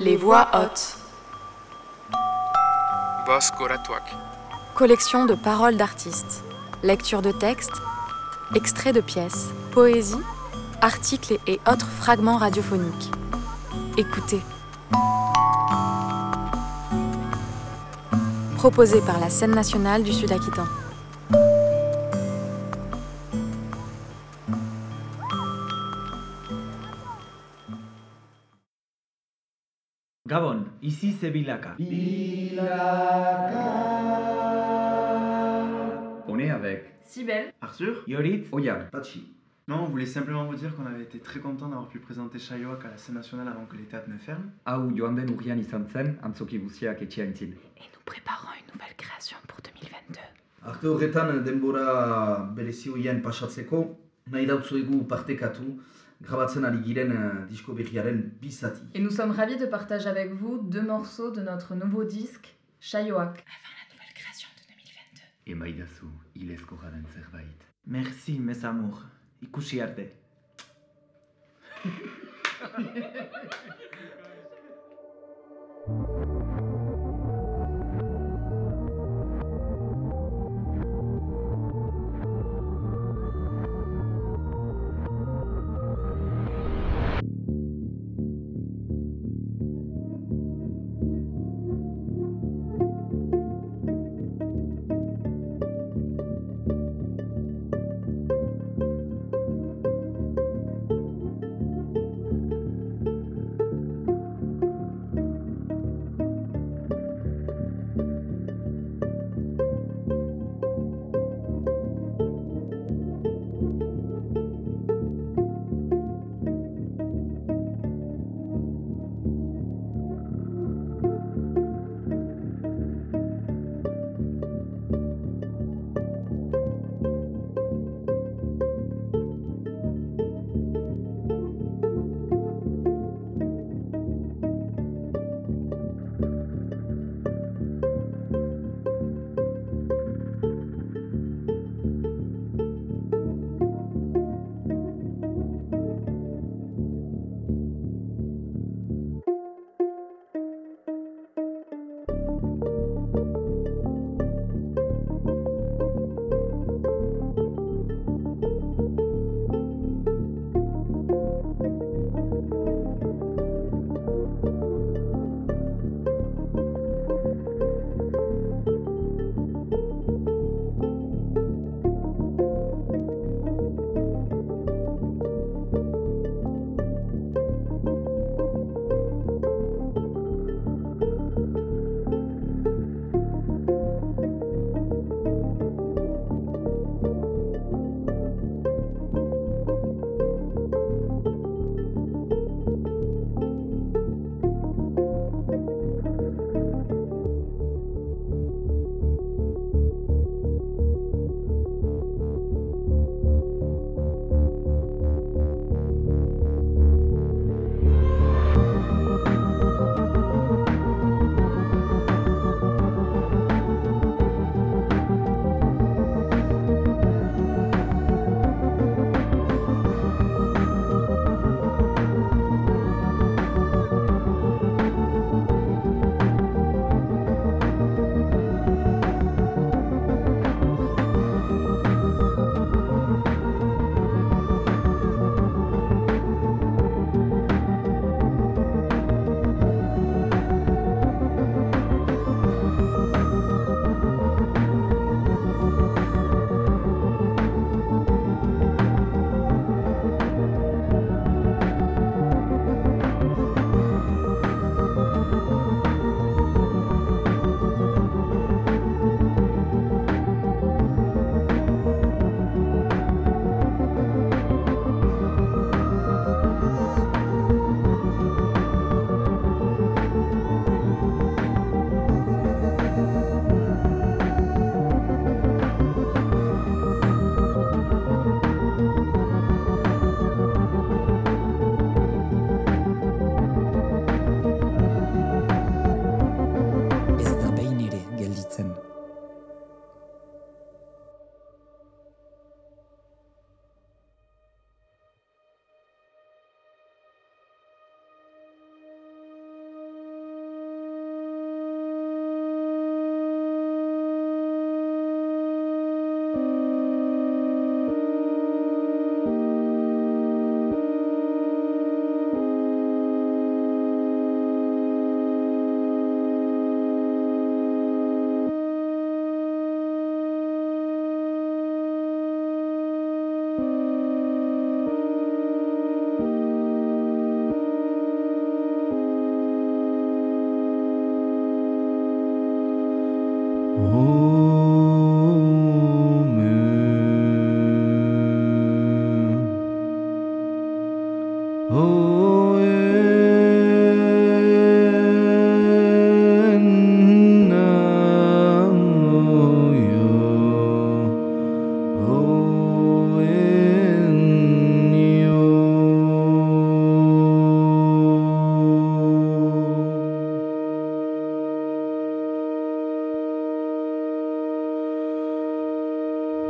Les voix hautes. Collection de paroles d'artistes. Lecture de textes. Extraits de pièces. Poésie. Articles et autres fragments radiophoniques. Écoutez. Proposé par la scène nationale du Sud-Aquitain. Gabon, ici c'est Bilaka. On est avec Sibelle, Arthur Yorit, Oya. Pachi. Non, on voulait simplement vous dire qu'on avait été très content d'avoir pu présenter Chayoak à la scène nationale avant que les théâtres ne ferment. hau joan den urrian izan zen antzoki guztiak etxean zin. Et nous préparons une nouvelle création pour 2022. Arte horretan denbora berezi hoien pasatzeko, nahi dautzuegu partekatu, grabatzen ari giren eh, disko berriaren bizati. et nous sommes ravis de partager avec vous deux morceaux de notre nouveau disque, Chayoak. Avant la nouvelle création de 2022. Emaidazu, hilezko garen zerbait. Merci mes amours. Ikusi arte.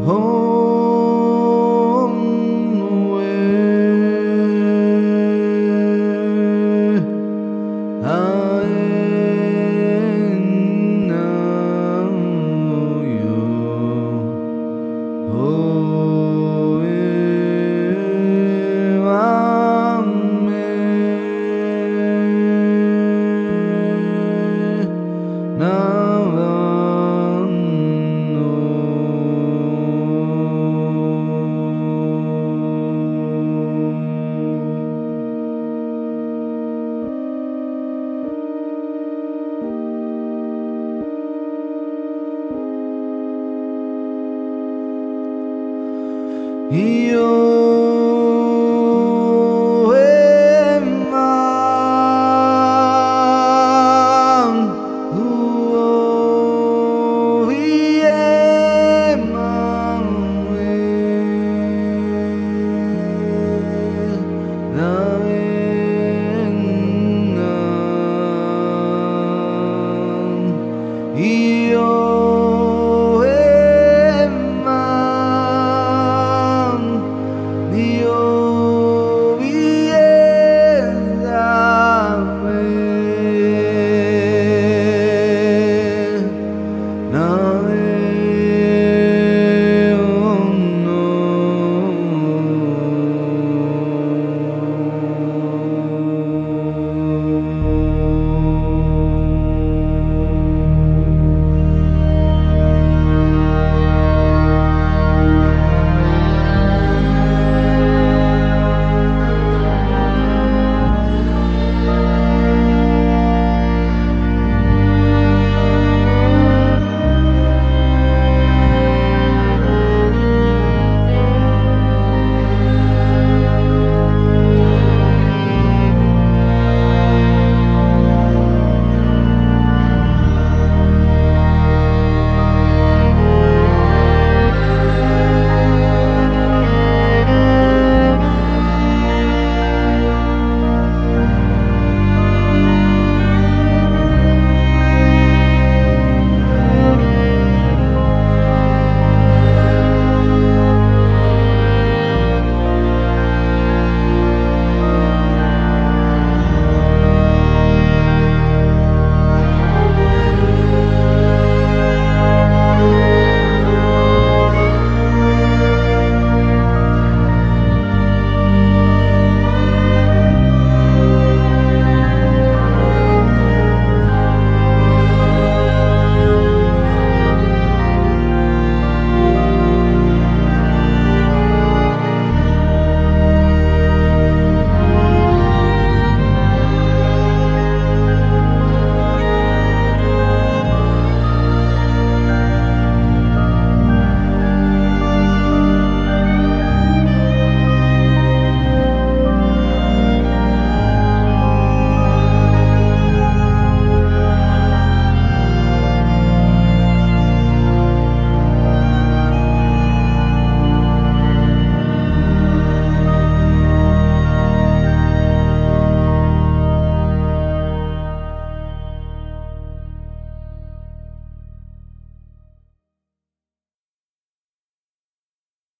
Oh. E